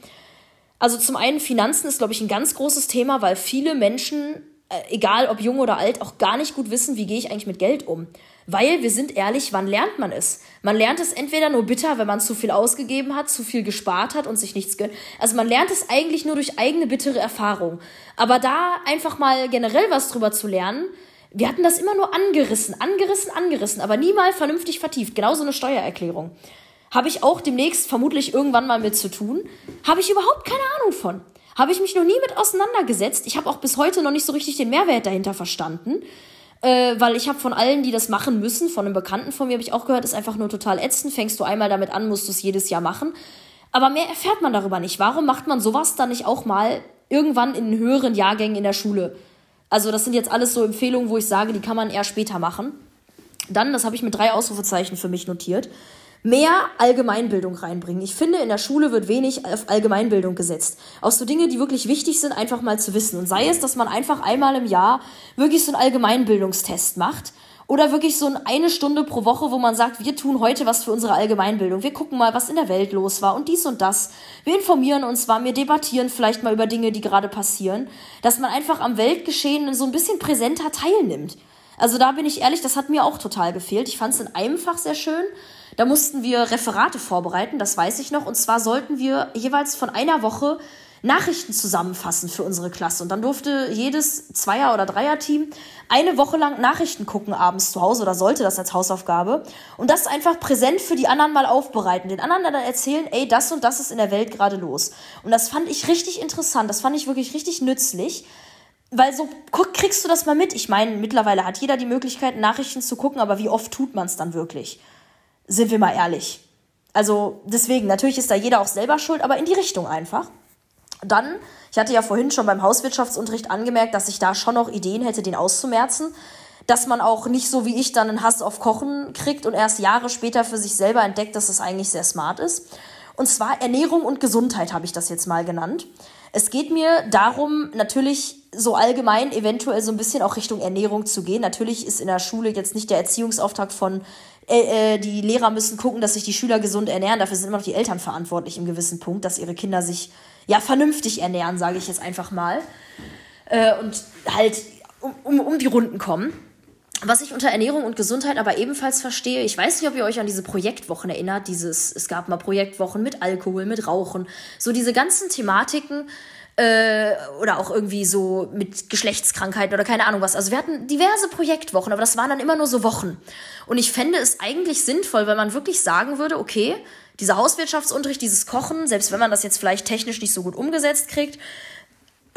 Also zum einen Finanzen ist, glaube ich, ein ganz großes Thema, weil viele Menschen, äh, egal ob jung oder alt, auch gar nicht gut wissen, wie gehe ich eigentlich mit Geld um. Weil, wir sind ehrlich, wann lernt man es? Man lernt es entweder nur bitter, wenn man zu viel ausgegeben hat, zu viel gespart hat und sich nichts gönnt. Also man lernt es eigentlich nur durch eigene bittere Erfahrung. Aber da einfach mal generell was drüber zu lernen, wir hatten das immer nur angerissen, angerissen, angerissen, aber nie mal vernünftig vertieft. Genauso eine Steuererklärung habe ich auch demnächst vermutlich irgendwann mal mit zu tun. Habe ich überhaupt keine Ahnung von. Habe ich mich noch nie mit auseinandergesetzt. Ich habe auch bis heute noch nicht so richtig den Mehrwert dahinter verstanden. Äh, weil ich habe von allen, die das machen müssen, von einem Bekannten von mir habe ich auch gehört, ist einfach nur total ätzend. Fängst du einmal damit an, musst du es jedes Jahr machen. Aber mehr erfährt man darüber nicht. Warum macht man sowas dann nicht auch mal irgendwann in höheren Jahrgängen in der Schule? Also das sind jetzt alles so Empfehlungen, wo ich sage, die kann man eher später machen. Dann, das habe ich mit drei Ausrufezeichen für mich notiert mehr Allgemeinbildung reinbringen. Ich finde, in der Schule wird wenig auf Allgemeinbildung gesetzt. Auch so Dinge, die wirklich wichtig sind, einfach mal zu wissen. Und sei es, dass man einfach einmal im Jahr wirklich so einen Allgemeinbildungstest macht. Oder wirklich so eine Stunde pro Woche, wo man sagt, wir tun heute was für unsere Allgemeinbildung. Wir gucken mal, was in der Welt los war und dies und das. Wir informieren uns mal, wir debattieren vielleicht mal über Dinge, die gerade passieren. Dass man einfach am Weltgeschehen so ein bisschen präsenter teilnimmt. Also da bin ich ehrlich, das hat mir auch total gefehlt. Ich fand es in einem Fach sehr schön. Da mussten wir Referate vorbereiten, das weiß ich noch. Und zwar sollten wir jeweils von einer Woche Nachrichten zusammenfassen für unsere Klasse. Und dann durfte jedes Zweier- oder Dreier-Team eine Woche lang Nachrichten gucken abends zu Hause oder sollte das als Hausaufgabe. Und das einfach präsent für die anderen mal aufbereiten. Den anderen dann erzählen, ey, das und das ist in der Welt gerade los. Und das fand ich richtig interessant. Das fand ich wirklich richtig nützlich. Weil so kriegst du das mal mit. Ich meine, mittlerweile hat jeder die Möglichkeit, Nachrichten zu gucken, aber wie oft tut man es dann wirklich? Sind wir mal ehrlich. Also deswegen, natürlich ist da jeder auch selber schuld, aber in die Richtung einfach. Dann, ich hatte ja vorhin schon beim Hauswirtschaftsunterricht angemerkt, dass ich da schon noch Ideen hätte, den auszumerzen. Dass man auch nicht so wie ich dann einen Hass auf Kochen kriegt und erst Jahre später für sich selber entdeckt, dass das eigentlich sehr smart ist. Und zwar Ernährung und Gesundheit habe ich das jetzt mal genannt. Es geht mir darum, natürlich so allgemein eventuell so ein bisschen auch Richtung Ernährung zu gehen. Natürlich ist in der Schule jetzt nicht der Erziehungsauftrag von, äh, äh, die Lehrer müssen gucken, dass sich die Schüler gesund ernähren. Dafür sind immer noch die Eltern verantwortlich im gewissen Punkt, dass ihre Kinder sich ja vernünftig ernähren, sage ich jetzt einfach mal. Äh, und halt um, um, um die Runden kommen. Was ich unter Ernährung und Gesundheit aber ebenfalls verstehe, ich weiß nicht, ob ihr euch an diese Projektwochen erinnert, dieses, es gab mal Projektwochen mit Alkohol, mit Rauchen, so diese ganzen Thematiken, äh, oder auch irgendwie so mit Geschlechtskrankheiten oder keine Ahnung was. Also wir hatten diverse Projektwochen, aber das waren dann immer nur so Wochen. Und ich fände es eigentlich sinnvoll, wenn man wirklich sagen würde, okay, dieser Hauswirtschaftsunterricht, dieses Kochen, selbst wenn man das jetzt vielleicht technisch nicht so gut umgesetzt kriegt,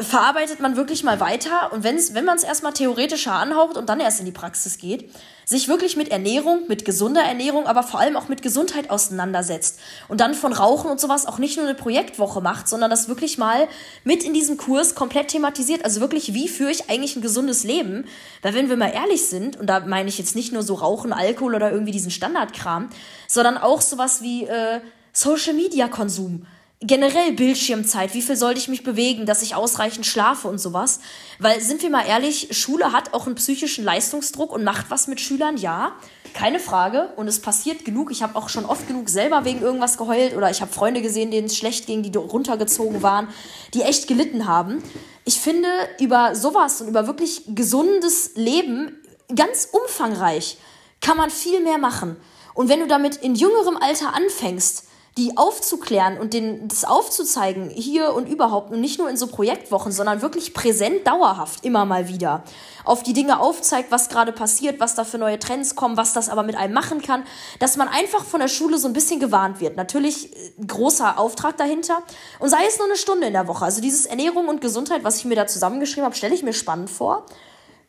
verarbeitet man wirklich mal weiter und wenn's, wenn man es erstmal theoretischer anhaucht und dann erst in die Praxis geht, sich wirklich mit Ernährung, mit gesunder Ernährung, aber vor allem auch mit Gesundheit auseinandersetzt und dann von Rauchen und sowas auch nicht nur eine Projektwoche macht, sondern das wirklich mal mit in diesem Kurs komplett thematisiert. Also wirklich, wie führe ich eigentlich ein gesundes Leben? Weil wenn wir mal ehrlich sind, und da meine ich jetzt nicht nur so Rauchen, Alkohol oder irgendwie diesen Standardkram, sondern auch sowas wie äh, Social-Media-Konsum generell Bildschirmzeit, wie viel sollte ich mich bewegen, dass ich ausreichend schlafe und sowas. Weil, sind wir mal ehrlich, Schule hat auch einen psychischen Leistungsdruck und macht was mit Schülern, ja, keine Frage. Und es passiert genug. Ich habe auch schon oft genug selber wegen irgendwas geheult oder ich habe Freunde gesehen, denen es schlecht ging, die runtergezogen waren, die echt gelitten haben. Ich finde, über sowas und über wirklich gesundes Leben ganz umfangreich kann man viel mehr machen. Und wenn du damit in jüngerem Alter anfängst, die aufzuklären und den, das aufzuzeigen, hier und überhaupt, und nicht nur in so Projektwochen, sondern wirklich präsent, dauerhaft, immer mal wieder, auf die Dinge aufzeigt, was gerade passiert, was da für neue Trends kommen, was das aber mit einem machen kann, dass man einfach von der Schule so ein bisschen gewarnt wird. Natürlich äh, großer Auftrag dahinter und sei es nur eine Stunde in der Woche. Also dieses Ernährung und Gesundheit, was ich mir da zusammengeschrieben habe, stelle ich mir spannend vor.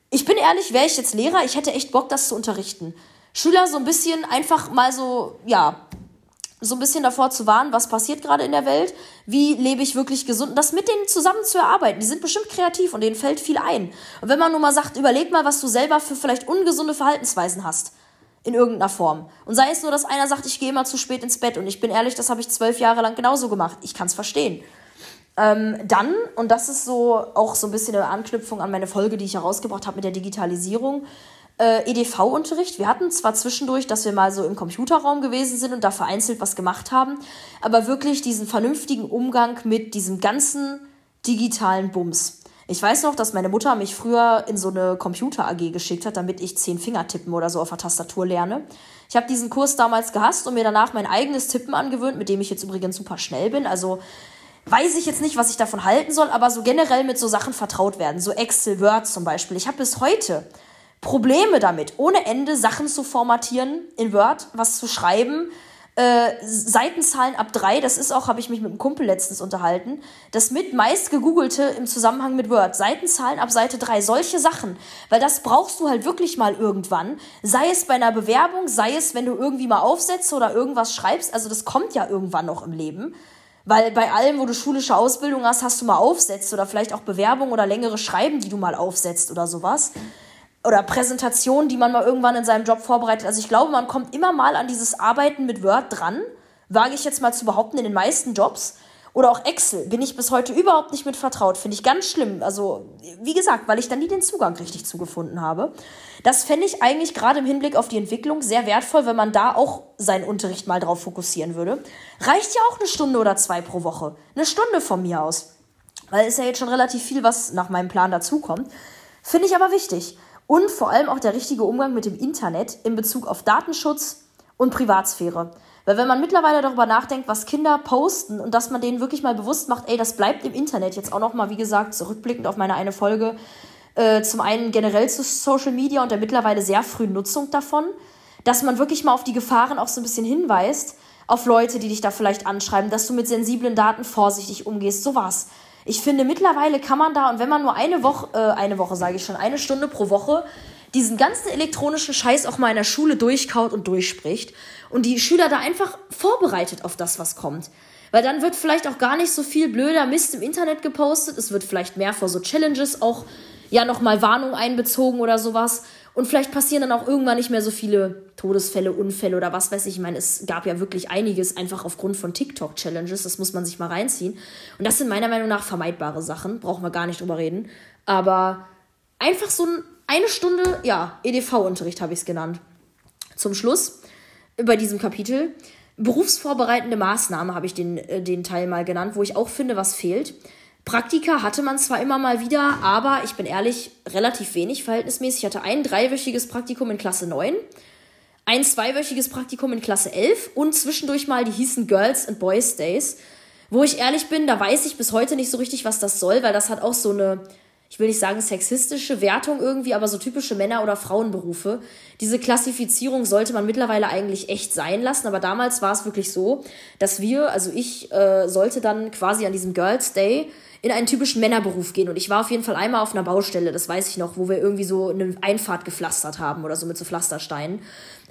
Ich bin ehrlich, wäre ich jetzt Lehrer, ich hätte echt Bock, das zu unterrichten. Schüler so ein bisschen einfach mal so, ja, so ein bisschen davor zu warnen, was passiert gerade in der Welt, wie lebe ich wirklich gesund, das mit denen zusammen zu erarbeiten. Die sind bestimmt kreativ und denen fällt viel ein. Und wenn man nur mal sagt, überleg mal, was du selber für vielleicht ungesunde Verhaltensweisen hast. In irgendeiner Form. Und sei es nur, dass einer sagt, ich gehe immer zu spät ins Bett. Und ich bin ehrlich, das habe ich zwölf Jahre lang genauso gemacht. Ich kann es verstehen. Ähm, dann, und das ist so auch so ein bisschen eine Anknüpfung an meine Folge, die ich herausgebracht habe mit der Digitalisierung, äh, EDV-Unterricht. Wir hatten zwar zwischendurch, dass wir mal so im Computerraum gewesen sind und da vereinzelt was gemacht haben, aber wirklich diesen vernünftigen Umgang mit diesem ganzen digitalen Bums. Ich weiß noch, dass meine Mutter mich früher in so eine Computer-AG geschickt hat, damit ich zehn Finger tippen oder so auf der Tastatur lerne. Ich habe diesen Kurs damals gehasst und mir danach mein eigenes Tippen angewöhnt, mit dem ich jetzt übrigens super schnell bin. Also weiß ich jetzt nicht, was ich davon halten soll, aber so generell mit so Sachen vertraut werden. So Excel, Word zum Beispiel. Ich habe bis heute Probleme damit, ohne Ende Sachen zu formatieren in Word, was zu schreiben. Äh, Seitenzahlen ab drei, das ist auch, habe ich mich mit einem Kumpel letztens unterhalten, das mit meist gegoogelte im Zusammenhang mit Word. Seitenzahlen ab Seite drei, solche Sachen. Weil das brauchst du halt wirklich mal irgendwann. Sei es bei einer Bewerbung, sei es, wenn du irgendwie mal aufsetzt oder irgendwas schreibst. Also das kommt ja irgendwann noch im Leben. Weil bei allem, wo du schulische Ausbildung hast, hast du mal aufsetzt oder vielleicht auch Bewerbung oder längere Schreiben, die du mal aufsetzt oder sowas oder Präsentationen, die man mal irgendwann in seinem Job vorbereitet. Also ich glaube, man kommt immer mal an dieses Arbeiten mit Word dran, wage ich jetzt mal zu behaupten, in den meisten Jobs. Oder auch Excel bin ich bis heute überhaupt nicht mit vertraut. Finde ich ganz schlimm. Also, wie gesagt, weil ich da nie den Zugang richtig zugefunden habe. Das fände ich eigentlich gerade im Hinblick auf die Entwicklung sehr wertvoll, wenn man da auch seinen Unterricht mal drauf fokussieren würde. Reicht ja auch eine Stunde oder zwei pro Woche. Eine Stunde von mir aus. Weil es ja jetzt schon relativ viel, was nach meinem Plan dazukommt. Finde ich aber wichtig und vor allem auch der richtige Umgang mit dem Internet in Bezug auf Datenschutz und Privatsphäre. Weil wenn man mittlerweile darüber nachdenkt, was Kinder posten und dass man denen wirklich mal bewusst macht, ey, das bleibt im Internet. Jetzt auch nochmal, wie gesagt, zurückblickend auf meine eine Folge, äh, zum einen generell zu Social Media und der mittlerweile sehr frühen Nutzung davon, dass man wirklich mal auf die Gefahren auch so ein bisschen hinweist, auf Leute, die dich da vielleicht anschreiben, dass du mit sensiblen Daten vorsichtig umgehst, sowas. Ich finde, mittlerweile kann man da, und wenn man nur eine Woche, äh, eine Woche sage ich schon, eine Stunde pro Woche diesen ganzen elektronischen Scheiß auch mal in der Schule durchkaut und durchspricht und die Schüler da einfach vorbereitet auf das, was kommt. Weil dann wird vielleicht auch gar nicht so viel blöder Mist im Internet gepostet. Es wird vielleicht mehr vor so Challenges auch ja nochmal Warnung einbezogen oder sowas. Und vielleicht passieren dann auch irgendwann nicht mehr so viele Todesfälle, Unfälle oder was weiß ich. Ich meine, es gab ja wirklich einiges einfach aufgrund von TikTok-Challenges. Das muss man sich mal reinziehen. Und das sind meiner Meinung nach vermeidbare Sachen. Brauchen wir gar nicht drüber reden. Aber einfach so eine Stunde, ja, EDV-Unterricht habe ich es genannt. Zum Schluss bei diesem Kapitel. Berufsvorbereitende Maßnahme habe ich den, äh, den Teil mal genannt, wo ich auch finde, was fehlt. Praktika hatte man zwar immer mal wieder, aber ich bin ehrlich, relativ wenig verhältnismäßig. Ich hatte ein dreiwöchiges Praktikum in Klasse 9, ein zweiwöchiges Praktikum in Klasse 11 und zwischendurch mal, die hießen Girls and Boys Days. Wo ich ehrlich bin, da weiß ich bis heute nicht so richtig, was das soll, weil das hat auch so eine ich will nicht sagen sexistische Wertung irgendwie, aber so typische Männer- oder Frauenberufe. Diese Klassifizierung sollte man mittlerweile eigentlich echt sein lassen, aber damals war es wirklich so, dass wir, also ich äh, sollte dann quasi an diesem Girls Day in einen typischen Männerberuf gehen. Und ich war auf jeden Fall einmal auf einer Baustelle, das weiß ich noch, wo wir irgendwie so eine Einfahrt gepflastert haben oder so mit so Pflastersteinen.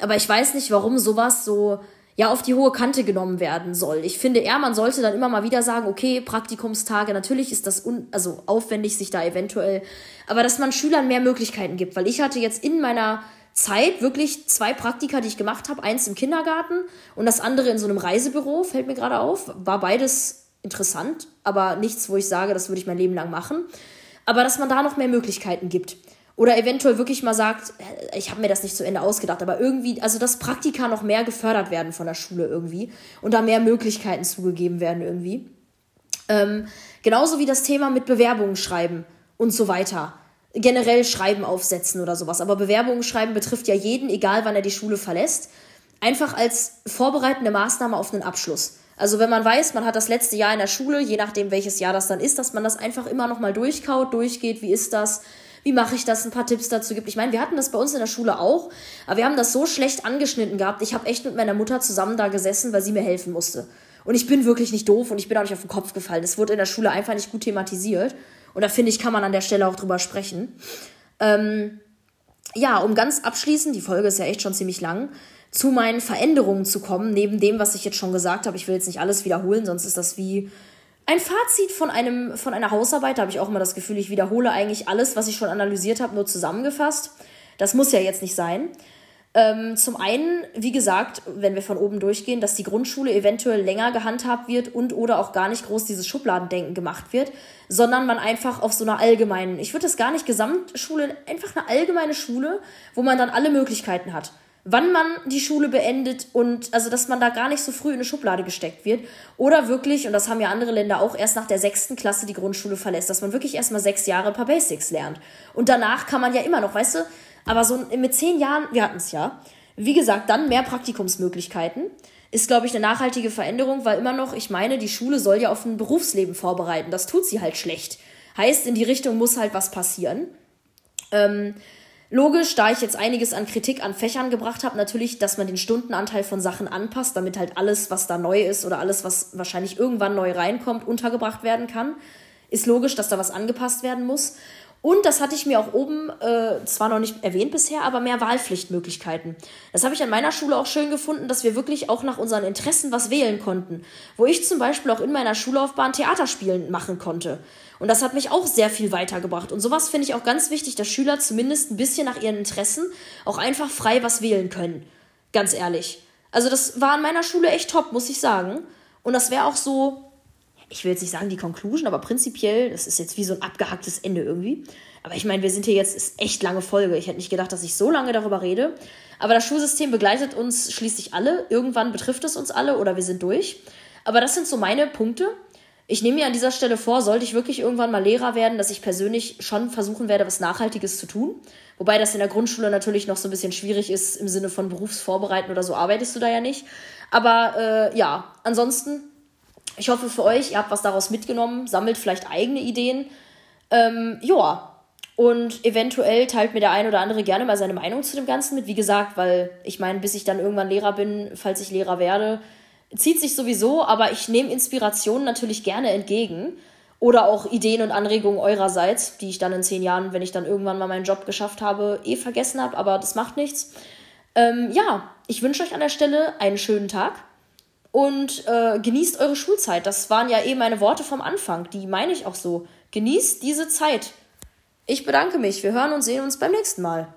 Aber ich weiß nicht, warum sowas so ja auf die hohe Kante genommen werden soll. Ich finde eher, man sollte dann immer mal wieder sagen, okay, Praktikumstage, natürlich ist das un also aufwendig, sich da eventuell, aber dass man Schülern mehr Möglichkeiten gibt, weil ich hatte jetzt in meiner Zeit wirklich zwei Praktika, die ich gemacht habe, eins im Kindergarten und das andere in so einem Reisebüro, fällt mir gerade auf, war beides interessant, aber nichts, wo ich sage, das würde ich mein Leben lang machen, aber dass man da noch mehr Möglichkeiten gibt. Oder eventuell wirklich mal sagt, äh, ich habe mir das nicht zu Ende ausgedacht, aber irgendwie, also dass Praktika noch mehr gefördert werden von der Schule irgendwie und da mehr Möglichkeiten zugegeben werden irgendwie. Ähm, genauso wie das Thema mit Bewerbungen schreiben und so weiter. Generell Schreiben aufsetzen oder sowas. Aber Bewerbungen schreiben betrifft ja jeden, egal wann er die Schule verlässt. Einfach als vorbereitende Maßnahme auf einen Abschluss. Also wenn man weiß, man hat das letzte Jahr in der Schule, je nachdem welches Jahr das dann ist, dass man das einfach immer nochmal durchkaut, durchgeht, wie ist das, wie mache ich das, ein paar Tipps dazu gibt. Ich meine, wir hatten das bei uns in der Schule auch, aber wir haben das so schlecht angeschnitten gehabt. Ich habe echt mit meiner Mutter zusammen da gesessen, weil sie mir helfen musste. Und ich bin wirklich nicht doof und ich bin auch nicht auf den Kopf gefallen. Es wurde in der Schule einfach nicht gut thematisiert. Und da finde ich, kann man an der Stelle auch drüber sprechen. Ähm, ja, um ganz abschließend, die Folge ist ja echt schon ziemlich lang, zu meinen Veränderungen zu kommen, neben dem, was ich jetzt schon gesagt habe. Ich will jetzt nicht alles wiederholen, sonst ist das wie ein Fazit von, einem, von einer Hausarbeit, da habe ich auch immer das Gefühl, ich wiederhole eigentlich alles, was ich schon analysiert habe, nur zusammengefasst. Das muss ja jetzt nicht sein. Ähm, zum einen, wie gesagt, wenn wir von oben durchgehen, dass die Grundschule eventuell länger gehandhabt wird und oder auch gar nicht groß dieses Schubladendenken gemacht wird, sondern man einfach auf so einer allgemeinen, ich würde das gar nicht Gesamtschule, einfach eine allgemeine Schule, wo man dann alle Möglichkeiten hat wann man die Schule beendet und also dass man da gar nicht so früh in eine Schublade gesteckt wird. Oder wirklich, und das haben ja andere Länder auch, erst nach der sechsten Klasse die Grundschule verlässt, dass man wirklich erst mal sechs Jahre ein paar Basics lernt. Und danach kann man ja immer noch, weißt du, aber so mit zehn Jahren, wir hatten es ja. Wie gesagt, dann mehr Praktikumsmöglichkeiten. Ist, glaube ich, eine nachhaltige Veränderung, weil immer noch, ich meine, die Schule soll ja auf ein Berufsleben vorbereiten. Das tut sie halt schlecht. Heißt, in die Richtung muss halt was passieren. Ähm, Logisch, da ich jetzt einiges an Kritik an Fächern gebracht habe, natürlich, dass man den Stundenanteil von Sachen anpasst, damit halt alles, was da neu ist oder alles, was wahrscheinlich irgendwann neu reinkommt, untergebracht werden kann. Ist logisch, dass da was angepasst werden muss. Und das hatte ich mir auch oben äh, zwar noch nicht erwähnt bisher, aber mehr Wahlpflichtmöglichkeiten. Das habe ich an meiner Schule auch schön gefunden, dass wir wirklich auch nach unseren Interessen was wählen konnten. Wo ich zum Beispiel auch in meiner Schullaufbahn Theaterspielen machen konnte. Und das hat mich auch sehr viel weitergebracht. Und sowas finde ich auch ganz wichtig, dass Schüler zumindest ein bisschen nach ihren Interessen auch einfach frei was wählen können. Ganz ehrlich. Also das war an meiner Schule echt top, muss ich sagen. Und das wäre auch so, ich will jetzt nicht sagen die Conclusion, aber prinzipiell, das ist jetzt wie so ein abgehacktes Ende irgendwie. Aber ich meine, wir sind hier jetzt, ist echt lange Folge. Ich hätte nicht gedacht, dass ich so lange darüber rede. Aber das Schulsystem begleitet uns schließlich alle. Irgendwann betrifft es uns alle oder wir sind durch. Aber das sind so meine Punkte ich nehme mir an dieser Stelle vor, sollte ich wirklich irgendwann mal Lehrer werden, dass ich persönlich schon versuchen werde, was Nachhaltiges zu tun. Wobei das in der Grundschule natürlich noch so ein bisschen schwierig ist, im Sinne von Berufsvorbereiten oder so arbeitest du da ja nicht. Aber äh, ja, ansonsten, ich hoffe für euch, ihr habt was daraus mitgenommen, sammelt vielleicht eigene Ideen. Ähm, ja, und eventuell teilt mir der ein oder andere gerne mal seine Meinung zu dem Ganzen mit. Wie gesagt, weil ich meine, bis ich dann irgendwann Lehrer bin, falls ich Lehrer werde, zieht sich sowieso, aber ich nehme Inspirationen natürlich gerne entgegen. Oder auch Ideen und Anregungen eurerseits, die ich dann in zehn Jahren, wenn ich dann irgendwann mal meinen Job geschafft habe, eh vergessen habe, aber das macht nichts. Ähm, ja, ich wünsche euch an der Stelle einen schönen Tag und äh, genießt eure Schulzeit. Das waren ja eh meine Worte vom Anfang, die meine ich auch so. Genießt diese Zeit. Ich bedanke mich. Wir hören und sehen uns beim nächsten Mal.